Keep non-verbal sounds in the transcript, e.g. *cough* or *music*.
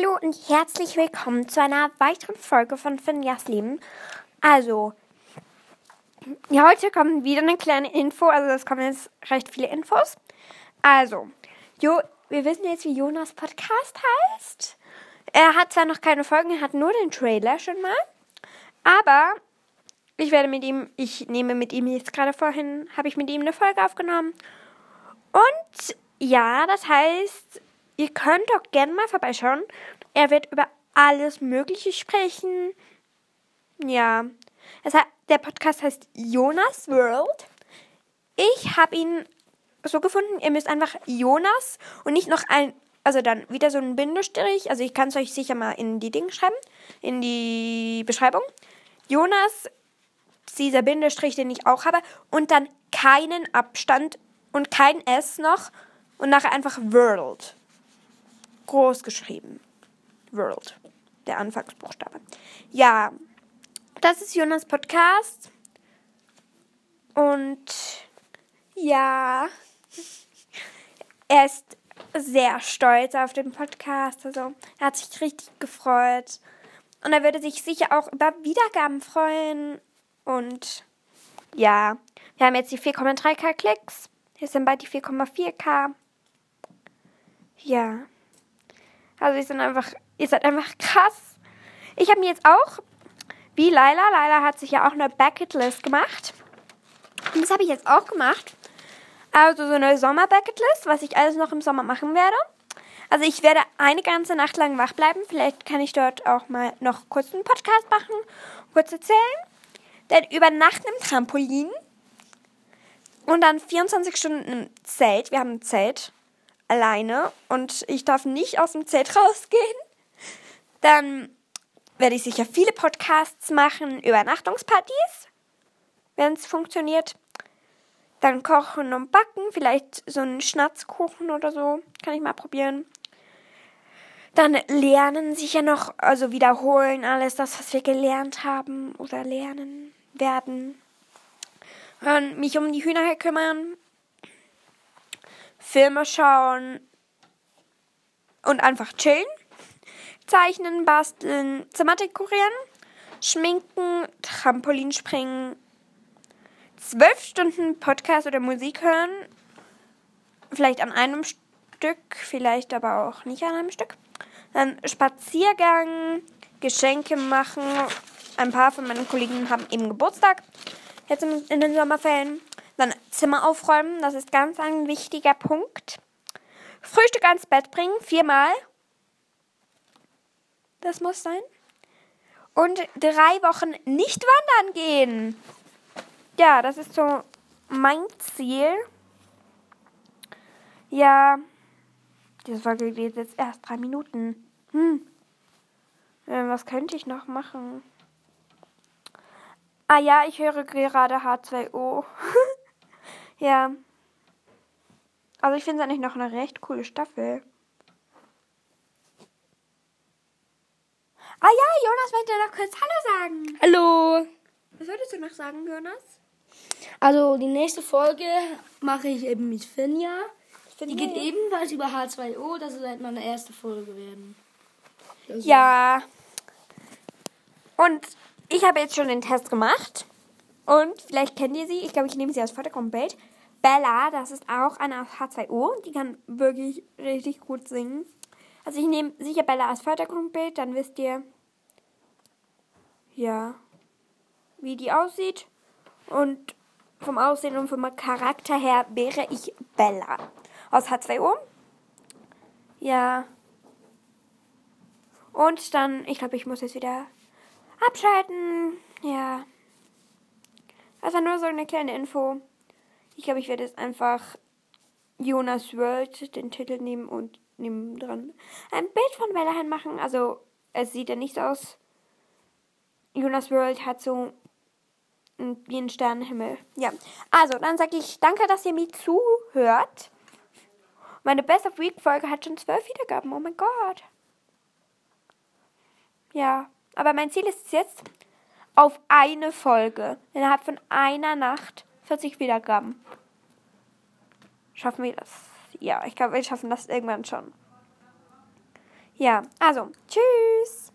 Hallo und herzlich willkommen zu einer weiteren Folge von Finjas Leben. Also, ja, heute kommt wieder eine kleine Info. Also, es kommen jetzt recht viele Infos. Also, jo, wir wissen jetzt, wie Jonas Podcast heißt. Er hat zwar noch keine Folgen, er hat nur den Trailer schon mal. Aber ich werde mit ihm, ich nehme mit ihm jetzt gerade vorhin, habe ich mit ihm eine Folge aufgenommen. Und ja, das heißt, Ihr könnt doch gerne mal vorbeischauen. Er wird über alles Mögliche sprechen. Ja. Das heißt, der Podcast heißt Jonas World. Ich habe ihn so gefunden, ihr müsst einfach Jonas und nicht noch ein, also dann wieder so ein Bindestrich. Also ich kann es euch sicher mal in die Dinge schreiben, in die Beschreibung. Jonas, dieser Bindestrich, den ich auch habe, und dann keinen Abstand und kein S noch und nachher einfach World groß geschrieben. World. Der Anfangsbuchstabe. Ja, das ist Jonas Podcast. Und ja, er ist sehr stolz auf den Podcast. Also, er hat sich richtig gefreut. Und er würde sich sicher auch über Wiedergaben freuen. Und ja, wir haben jetzt die 4,3k Klicks. Hier sind bald die 4,4k. Ja. Also ihr seid einfach, ihr seid einfach krass. Ich habe mir jetzt auch, wie Laila, Laila hat sich ja auch eine Bucketlist gemacht. Und das habe ich jetzt auch gemacht. Also so eine Sommer-Bucketlist, was ich alles noch im Sommer machen werde. Also ich werde eine ganze Nacht lang wach bleiben. Vielleicht kann ich dort auch mal noch kurz einen Podcast machen, kurz erzählen. Dann übernachten im Trampolin. Und dann 24 Stunden im Zelt. Wir haben ein Zelt alleine und ich darf nicht aus dem Zelt *laughs* rausgehen. Dann werde ich sicher viele Podcasts machen, Übernachtungspartys, wenn es funktioniert. Dann kochen und backen, vielleicht so einen Schnatzkuchen oder so, kann ich mal probieren. Dann lernen sicher noch, also wiederholen alles das, was wir gelernt haben oder lernen werden. Dann mich um die Hühner kümmern, Filme schauen und einfach chillen. Zeichnen, basteln, Zimmer dekorieren, schminken, Trampolin springen, zwölf Stunden Podcast oder Musik hören. Vielleicht an einem Stück, vielleicht aber auch nicht an einem Stück. Dann Spaziergang, Geschenke machen. Ein paar von meinen Kollegen haben eben Geburtstag. Jetzt in den Sommerferien. Zimmer aufräumen, das ist ganz ein wichtiger Punkt. Frühstück ans Bett bringen, viermal. Das muss sein. Und drei Wochen nicht wandern gehen. Ja, das ist so mein Ziel. Ja, diese Folge geht jetzt erst drei Minuten. Hm. Was könnte ich noch machen? Ah ja, ich höre gerade H2O. *laughs* Ja. Also ich finde es eigentlich noch eine recht coole Staffel. Ah ja, Jonas wollte noch kurz Hallo sagen. Hallo. Was wolltest du noch sagen, Jonas? Also die nächste Folge mache ich eben mit Finja. Die geht ebenfalls über H2O. Das wird halt meine erste Folge werden. Also ja. Und ich habe jetzt schon den Test gemacht. Und vielleicht kennt ihr sie. Ich glaube, ich nehme sie als Vordergrundbild. Bella, das ist auch eine aus H2O. Die kann wirklich richtig gut singen. Also ich nehme sicher Bella als Vordergrundbild, dann wisst ihr, ja, wie die aussieht. Und vom Aussehen und vom Charakter her wäre ich Bella aus H2O. Ja. Und dann, ich glaube, ich muss jetzt wieder abschalten. Ja. Also nur so eine kleine Info. Ich glaube, ich werde jetzt einfach Jonas World den Titel nehmen und neben dran ein Bild von Bellahan machen. Also es sieht ja nicht so aus. Jonas World hat so wie ein Sternenhimmel. Ja. Also, dann sage ich danke, dass ihr mir zuhört. Meine Best of Week Folge hat schon zwölf Wiedergaben. Oh mein Gott. Ja. Aber mein Ziel ist jetzt auf eine Folge innerhalb von einer Nacht 40 Wiedergaben. Schaffen wir das? Ja, ich glaube, wir schaffen das irgendwann schon. Ja, also, tschüss.